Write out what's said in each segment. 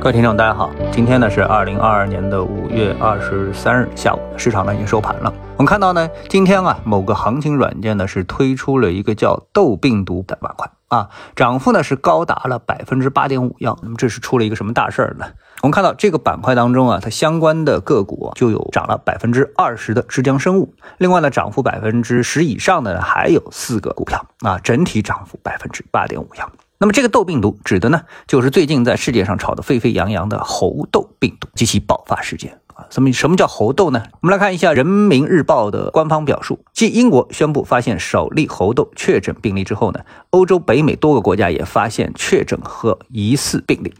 各位听众，大家好，今天呢是二零二二年的五月二十三日下午，市场呢已经收盘了。我们看到呢，今天啊，某个行情软件呢是推出了一个叫“豆病毒”的板块啊，涨幅呢是高达了百分之八点五幺。那么这是出了一个什么大事儿呢？我们看到这个板块当中啊，它相关的个股就有涨了百分之二十的浙江生物，另外呢，涨幅百分之十以上的还有四个股票啊，整体涨幅百分之八点五幺。那么这个痘病毒指的呢，就是最近在世界上炒得沸沸扬扬的猴痘病毒及其爆发事件啊。什么什么叫猴痘呢？我们来看一下人民日报的官方表述：继英国宣布发现首例猴痘确诊病例之后呢，欧洲、北美多个国家也发现确诊和疑似病例。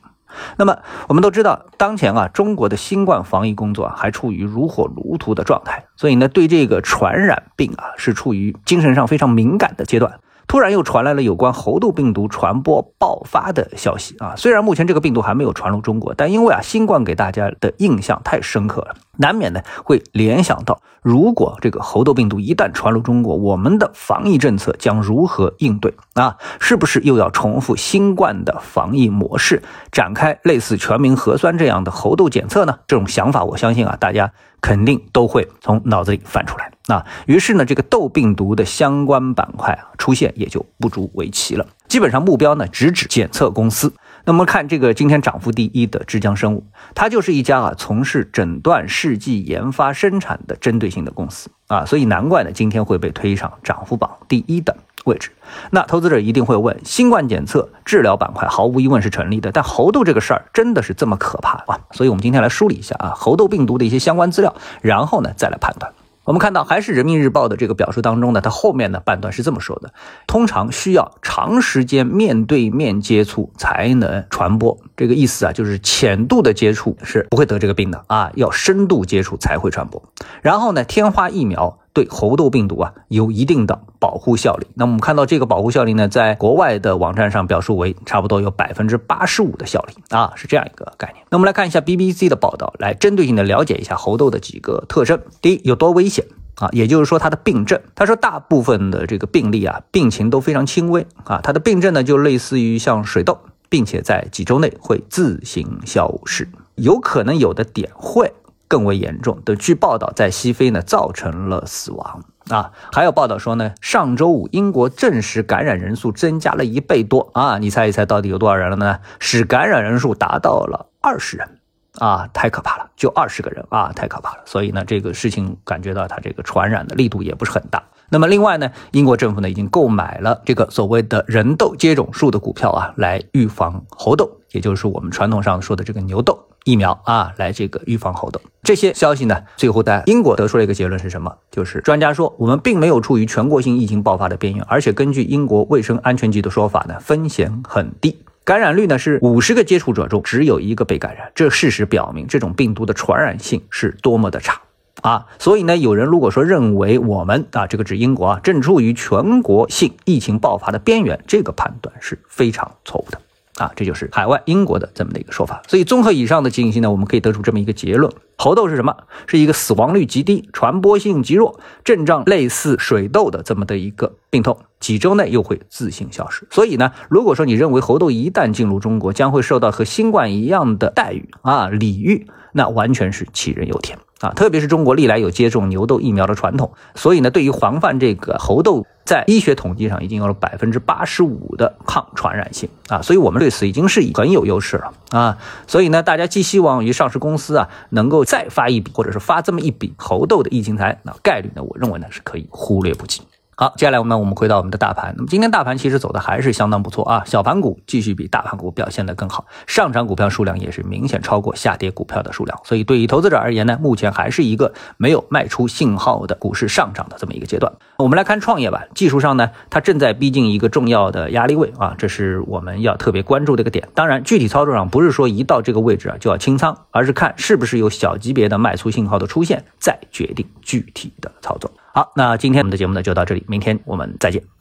那么我们都知道，当前啊，中国的新冠防疫工作啊，还处于如火如荼的状态，所以呢，对这个传染病啊，是处于精神上非常敏感的阶段。突然又传来了有关猴痘病毒传播爆发的消息啊！虽然目前这个病毒还没有传入中国，但因为啊，新冠给大家的印象太深刻了，难免呢会联想到，如果这个猴痘病毒一旦传入中国，我们的防疫政策将如何应对啊？是不是又要重复新冠的防疫模式，展开类似全民核酸这样的猴痘检测呢？这种想法，我相信啊，大家。肯定都会从脑子里翻出来啊，于是呢，这个痘病毒的相关板块啊出现也就不足为奇了。基本上目标呢直指检测公司。那么看这个今天涨幅第一的浙江生物，它就是一家啊从事诊断试剂研发生产的针对性的公司啊，所以难怪呢今天会被推上涨幅榜第一的。位置，那投资者一定会问：新冠检测治疗板块毫无疑问是成立的，但猴痘这个事儿真的是这么可怕吗？所以，我们今天来梳理一下啊，猴痘病毒的一些相关资料，然后呢，再来判断。我们看到，还是人民日报的这个表述当中呢，它后面的半段是这么说的：通常需要长时间面对面接触才能传播。这个意思啊，就是浅度的接触是不会得这个病的啊，要深度接触才会传播。然后呢，天花疫苗。对猴痘病毒啊有一定的保护效力。那我们看到这个保护效力呢，在国外的网站上表述为差不多有百分之八十五的效力啊，是这样一个概念。那我们来看一下 BBC 的报道，来针对性的了解一下猴痘的几个特征。第一，有多危险啊？也就是说它的病症。他说大部分的这个病例啊，病情都非常轻微啊，它的病症呢就类似于像水痘，并且在几周内会自行消失，有可能有的点会。更为严重的，据报道，在西非呢造成了死亡啊。还有报道说呢，上周五英国证实感染人数增加了一倍多啊。你猜一猜到底有多少人了呢？使感染人数达到了二十人啊，太可怕了，就二十个人啊，太可怕了。所以呢，这个事情感觉到它这个传染的力度也不是很大。那么另外呢，英国政府呢已经购买了这个所谓的人痘接种术的股票啊，来预防猴痘，也就是我们传统上说的这个牛痘。疫苗啊，来这个预防猴痘。这些消息呢，最后在英国得出了一个结论是什么？就是专家说，我们并没有处于全国性疫情爆发的边缘，而且根据英国卫生安全局的说法呢，风险很低，感染率呢是五十个接触者中只有一个被感染。这事实表明，这种病毒的传染性是多么的差啊！所以呢，有人如果说认为我们啊，这个指英国啊，正处于全国性疫情爆发的边缘，这个判断是非常错误的。啊，这就是海外英国的这么的一个说法。所以综合以上的信息呢，我们可以得出这么一个结论：猴痘是什么？是一个死亡率极低、传播性极弱、症状类似水痘的这么的一个病痛，几周内又会自行消失。所以呢，如果说你认为猴痘一旦进入中国将会受到和新冠一样的待遇啊礼遇，那完全是杞人忧天啊！特别是中国历来有接种牛痘疫苗的传统，所以呢，对于防范这个猴痘。在医学统计上已经有了百分之八十五的抗传染性啊，所以我们对此已经是很有优势了啊。所以呢，大家寄希望于上市公司啊能够再发一笔，或者是发这么一笔猴痘的疫情财，那概率呢，我认为呢是可以忽略不计。好，接下来我们我们回到我们的大盘。那么今天大盘其实走的还是相当不错啊，小盘股继续比大盘股表现的更好，上涨股票数量也是明显超过下跌股票的数量。所以对于投资者而言呢，目前还是一个没有卖出信号的股市上涨的这么一个阶段。我们来看创业板，技术上呢，它正在逼近一个重要的压力位啊，这是我们要特别关注的一个点。当然，具体操作上不是说一到这个位置啊就要清仓，而是看是不是有小级别的卖出信号的出现，再决定具体的操作。好，那今天我们的节目呢就到这里，明天我们再见。